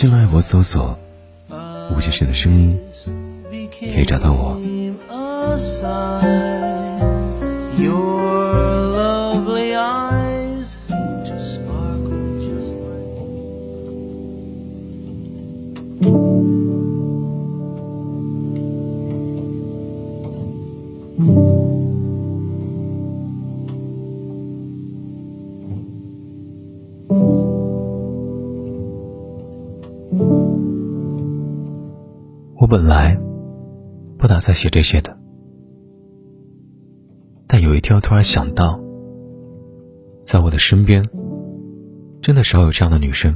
新浪微博搜索“吴先生的声音”，可以找到我。我本来不打算写这些的，但有一天我突然想到，在我的身边，真的少有这样的女生。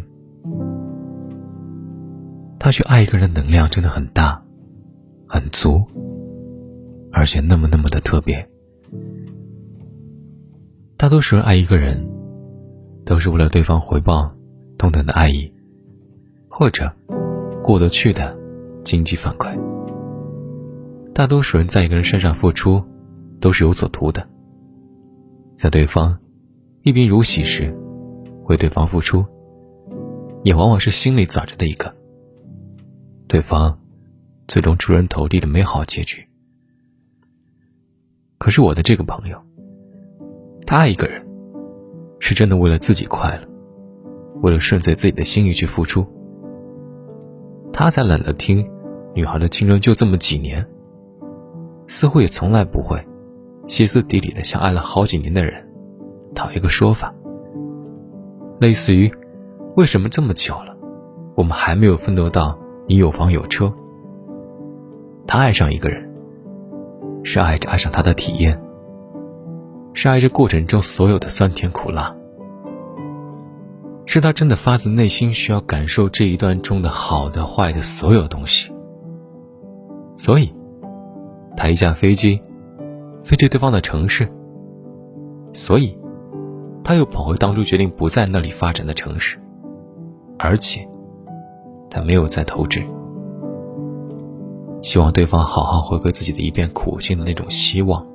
她去爱一个人的能量真的很大，很足，而且那么那么的特别。大多数人爱一个人，都是为了对方回报同等的爱意，或者过得去的经济反馈。大多数人在一个人身上付出，都是有所图的。在对方一贫如洗时，为对方付出，也往往是心里攒着的一个。对方最终出人头地的美好结局。可是我的这个朋友，他爱一个人，是真的为了自己快乐，为了顺遂自己的心意去付出。他才懒得听女孩的青春就这么几年，似乎也从来不会歇斯底里的向爱了好几年的人讨一个说法，类似于为什么这么久了，我们还没有奋斗到你有房有车。他爱上一个人，是爱着爱上他的体验，是爱着过程中所有的酸甜苦辣。是他真的发自内心需要感受这一段中的好的坏的所有东西，所以，他一架飞机飞去对方的城市，所以，他又跑回当初决定不在那里发展的城市，而且，他没有再投掷，希望对方好好回归自己的一片苦心的那种希望。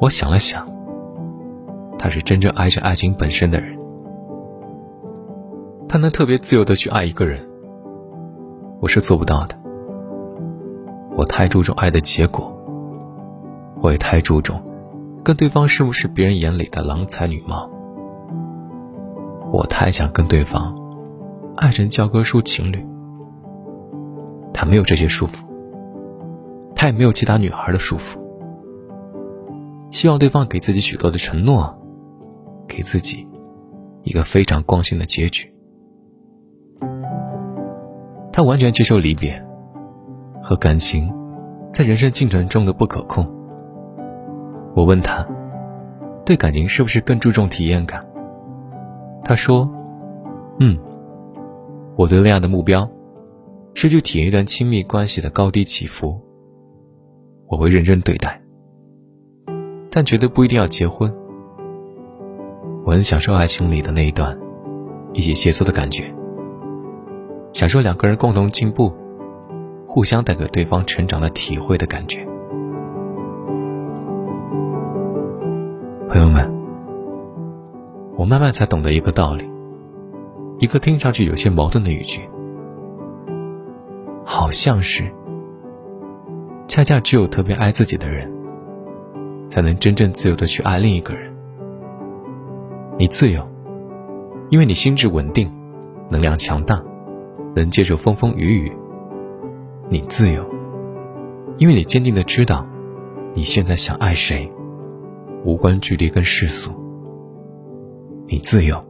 我想了想，他是真正爱着爱情本身的人。他能特别自由的去爱一个人，我是做不到的。我太注重爱的结果，我也太注重跟对方是不是别人眼里的郎才女貌。我太想跟对方爱成教科书情侣。他没有这些束缚，他也没有其他女孩的束缚。希望对方给自己许多的承诺，给自己一个非常光鲜的结局。他完全接受离别和感情在人生进程中的不可控。我问他，对感情是不是更注重体验感？他说：“嗯，我对恋爱的目标是去体验一段亲密关系的高低起伏。我会认真对待，但绝对不一定要结婚。我很享受爱情里的那一段一起协作的感觉。”享受两个人共同进步、互相带给对方成长的体会的感觉。朋友们，我慢慢才懂得一个道理，一个听上去有些矛盾的语句，好像是，恰恰只有特别爱自己的人，才能真正自由的去爱另一个人。你自由，因为你心智稳定，能量强大。能接受风风雨雨，你自由，因为你坚定的知道，你现在想爱谁，无关距离跟世俗。你自由，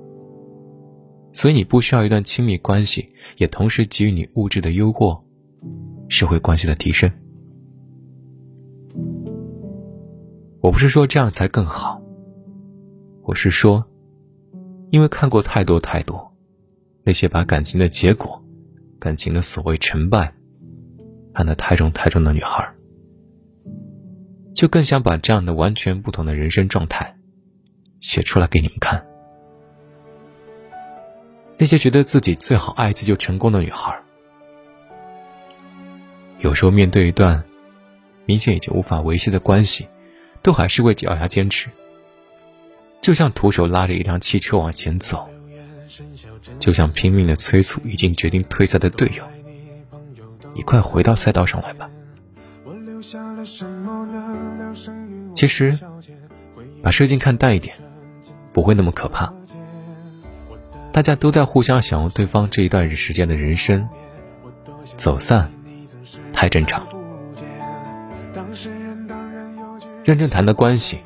所以你不需要一段亲密关系，也同时给予你物质的诱惑，社会关系的提升。我不是说这样才更好，我是说，因为看过太多太多，那些把感情的结果感情的所谓成败，看得太重太重的女孩，就更想把这样的完全不同的人生状态写出来给你们看。那些觉得自己最好爱自就成功的女孩，有时候面对一段明显已经无法维系的关系，都还是会咬牙坚持，就像徒手拉着一辆汽车往前走，就像拼命的催促已经决定退赛的队友：“你快回到赛道上来吧。”其实，把事情看淡一点，不会那么可怕。大家都在互相享用对方这一段时间的人生，走散太正常。认真谈的关系，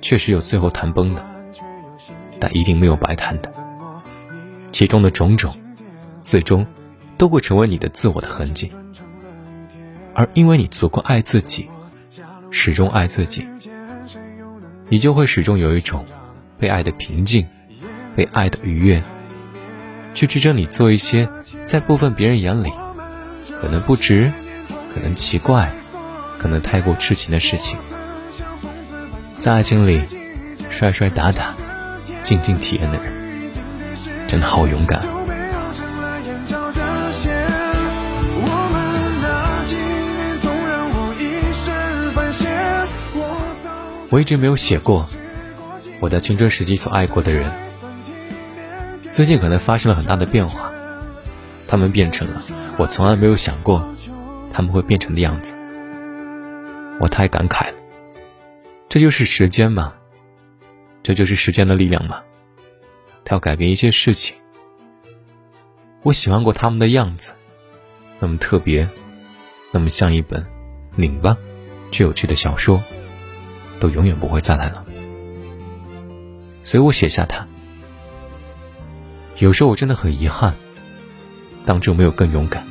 确实有最后谈崩的，但一定没有白谈的。其中的种种，最终都会成为你的自我的痕迹。而因为你足够爱自己，始终爱自己，你就会始终有一种被爱的平静。被爱的愉悦，去支撑你做一些在部分别人眼里可能不值、可能奇怪、可能太过痴情的事情。在爱情里摔摔打打、静静体验的人，真的好勇敢。我一直没有写过我在青春时期所爱过的人。最近可能发生了很大的变化，他们变成了我从来没有想过他们会变成的样子。我太感慨了，这就是时间嘛，这就是时间的力量嘛，他要改变一些事情。我喜欢过他们的样子，那么特别，那么像一本拧巴却有趣的小说，都永远不会再来了。所以我写下它。有时候我真的很遗憾，当初没有更勇敢。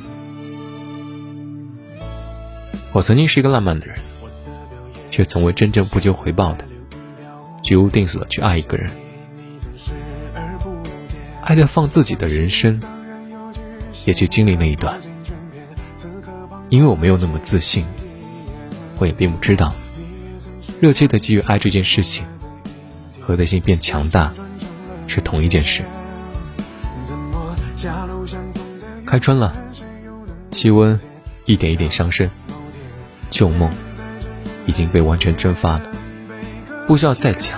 我曾经是一个浪漫的人，却从未真正不求回报的居无定所的去爱一个人，爱的放自己的人生，也去经历那一段。因为我没有那么自信，我也并不知道，热切的给予爱这件事情，和内心变强大是同一件事。开春了，气温一点一点上升，旧梦已经被完全蒸发了，不需要再讲。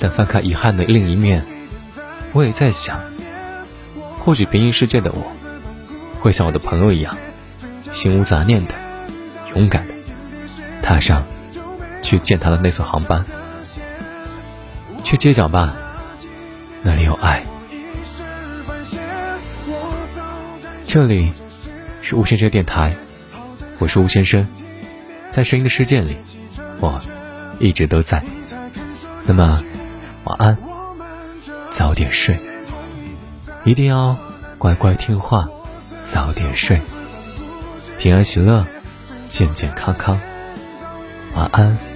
但翻开遗憾的另一面，我也在想，或许平行世界的我，会像我的朋友一样，心无杂念的、勇敢的，踏上去见他的那艘航班，去街角吧，那里有爱。这里是吴先生电台，我是吴先生，在声音的世界里，我一直都在。那么，晚安，早点睡，一定要乖乖听话，早点睡，平安喜乐，健健康康，晚安。